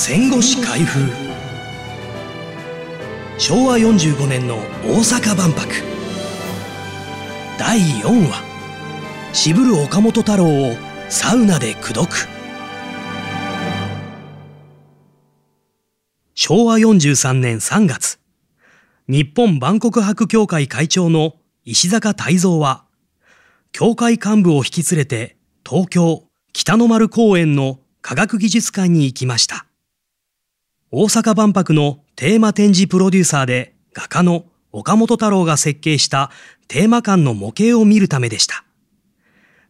戦後史開封。昭和45年の大阪万博。第4話。渋る岡本太郎をサウナで口説く。昭和43年3月。日本万国博協会会長の石坂泰造は協会幹部を引き連れて東京北の丸公園の科学技術館に行きました。大阪万博のテーマ展示プロデューサーで画家の岡本太郎が設計したテーマ館の模型を見るためでした。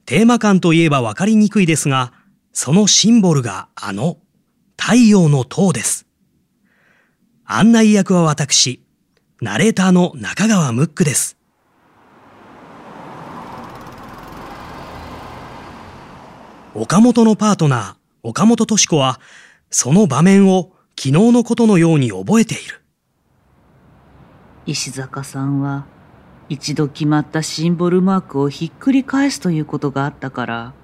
テーマ館といえばわかりにくいですが、そのシンボルがあの太陽の塔です。案内役は私、ナレーターの中川ムックです。岡本のパートナー、岡本敏子は、その場面を昨日のことのように覚えている。石坂さんは一度決まったシンボルマークをひっくり返すということがあったから、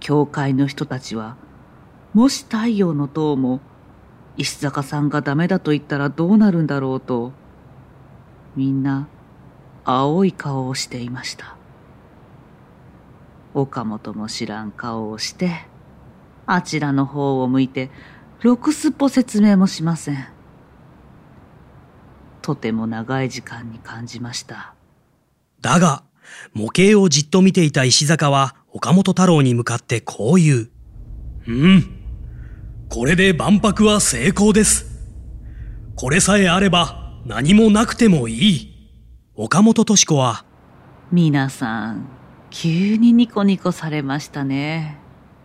教会の人たちは、もし太陽の塔も石坂さんがダメだと言ったらどうなるんだろうと、みんな青い顔をしていました。岡本も知らん顔をして、あちらの方を向いてろくすっぽ説明もしません。とても長い時間に感じました。だが、模型をじっと見ていた石坂は岡本太郎に向かってこう言う。うん。これで万博は成功です。これさえあれば何もなくてもいい。岡本敏子は、皆さん、急にニコニコされましたね。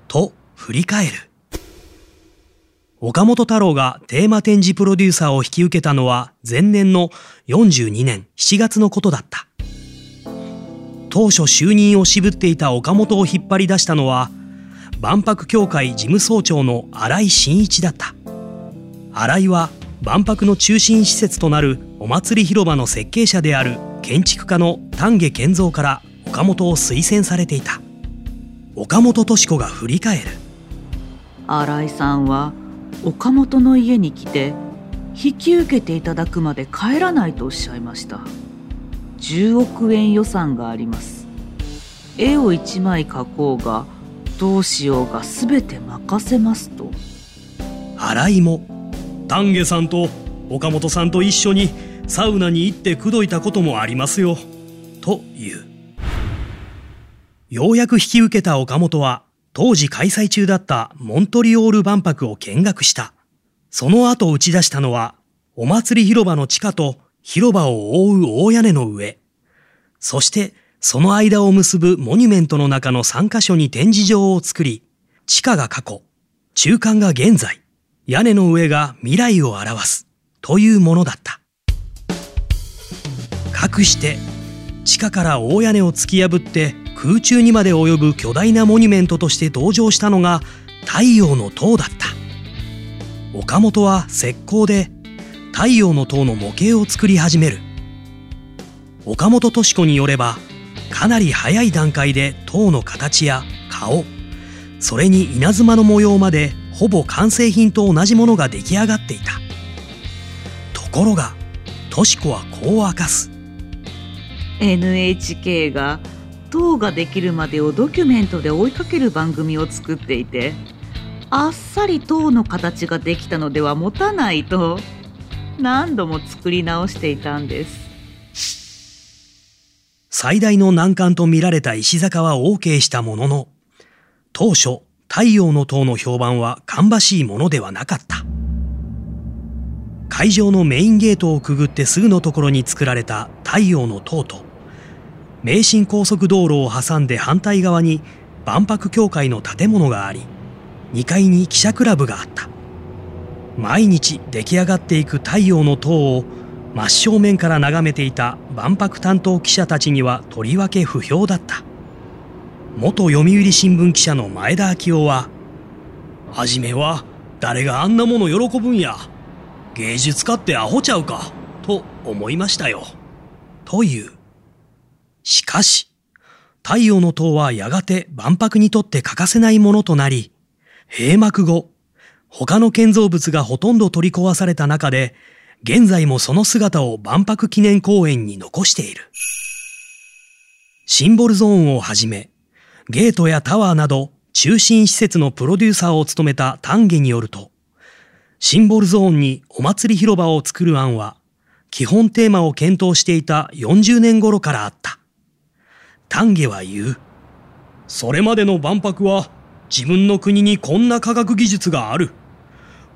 と振り返る。岡本太郎がテーマ展示プロデューサーを引き受けたのは前年の42年7月のことだった。当初就任を渋っていた岡本を引っ張り出したのは万博協会事務総長の新井真一だった。新井は万博の中心施設となるお祭り広場の設計者である建築家の丹下健三から岡本を推薦されていた。岡本敏子が振り返る。新井さんは岡本の家に来て引き受けていただくまで帰らないとおっしゃいました。10億円予算があります。絵を1枚描こうがどうしようが全て任せますと。新井も丹下さんと岡本さんと一緒にサウナに行って口説いたこともありますよ。という。ようやく引き受けた岡本は当時開催中だったモントリオール万博を見学した。その後打ち出したのは、お祭り広場の地下と広場を覆う大屋根の上。そしてその間を結ぶモニュメントの中の3カ所に展示場を作り、地下が過去、中間が現在、屋根の上が未来を表すというものだった。かくして地下から大屋根を突き破って空中にまで及ぶ巨大なモニュメントとして登場したのが太陽の塔だった。岡本は石膏で太陽の塔の模型を作り始める。岡本敏子によればかなり早い段階で塔の形や顔それに稲妻の模様までほぼ完成品と同じものが出来上がっていた。ところが敏子はこう明かす。NHK が塔ができるまでをドキュメントで追いかける番組を作っていてあっさり塔の形ができたのでは持たないと何度も作り直していたんです。最大の難関と見られた石坂は OK したものの当初太陽の塔の評判は芳しいものではなかった。会場のメインゲートをくぐってすぐのところに作られた太陽の塔と名神高速道路を挟んで反対側に万博協会の建物があり2階に記者クラブがあった。毎日出来上がっていく太陽の塔を真正面から眺めていた万博担当記者たちにはとりわけ不評だった。元読売新聞記者の前田昭夫は「はじめは誰があんなもの喜ぶんや。芸術家ってアホちゃうか」と思いましたよ。という。しかし、太陽の塔はやがて万博にとって欠かせないものとなり、閉幕後、他の建造物がほとんど取り壊された中で、現在もその姿を万博記念公園に残している。シンボルゾーンをはじめ、ゲートやタワーなど中心施設のプロデューサーを務めた丹下によると、シンボルゾーンにお祭り広場を作る案は、基本テーマを検討していた40年頃からあった。丹下は言う。それまでの万博は自分の国にこんな科学技術がある。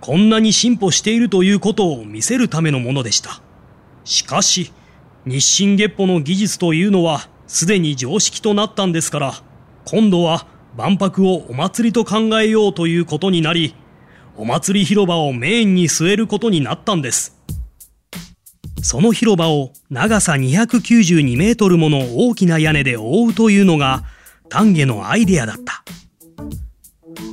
こんなに進歩しているということを見せるためのものでした。しかし、日進月歩の技術というのはすでに常識となったんですから、今度は万博をお祭りと考えようということになり、お祭り広場をメインに据えることになったんです。その広場を長さ292メートルもの大きな屋根で覆うというのが丹下のアイデアだった。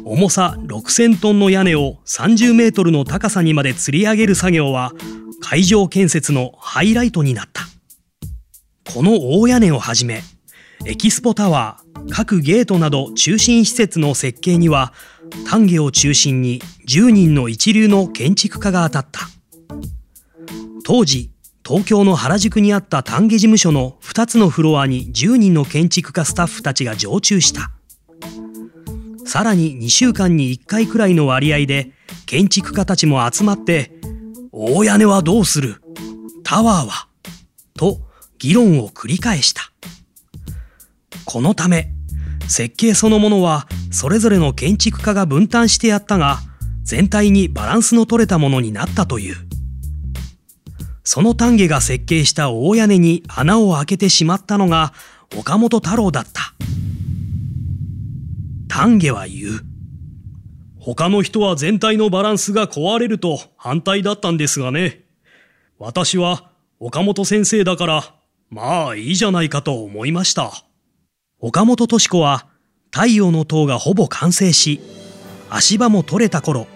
重さ6000トンの屋根を30メートルの高さにまで吊り上げる作業は会場建設のハイライトになった。この大屋根をはじめ、エキスポタワー、各ゲートなど中心施設の設計には丹下を中心に10人の一流の建築家が当たった。当時、東京の原宿にあった丹下事務所の2つのフロアに10人の建築家スタッフたちが常駐した。さらに2週間に1回くらいの割合で建築家たちも集まって、大屋根はどうするタワーはと議論を繰り返した。このため、設計そのものはそれぞれの建築家が分担してやったが、全体にバランスの取れたものになったという。その丹下が設計した大屋根に穴を開けてしまったのが岡本太郎だった。丹下は言う。他の人は全体のバランスが壊れると反対だったんですがね。私は岡本先生だから、まあいいじゃないかと思いました。岡本敏子は太陽の塔がほぼ完成し、足場も取れた頃、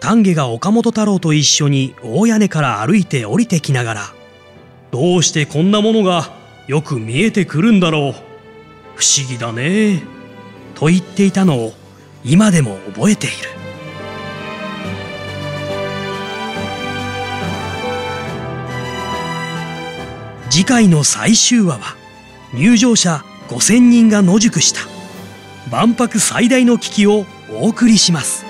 丹下が岡本太郎と一緒に大屋根から歩いて降りてきながら、どうしてこんなものがよく見えてくるんだろう。不思議だね。と言っていたのを今でも覚えている。次回の最終話は入場者5000人が野宿した万博最大の危機をお送りします。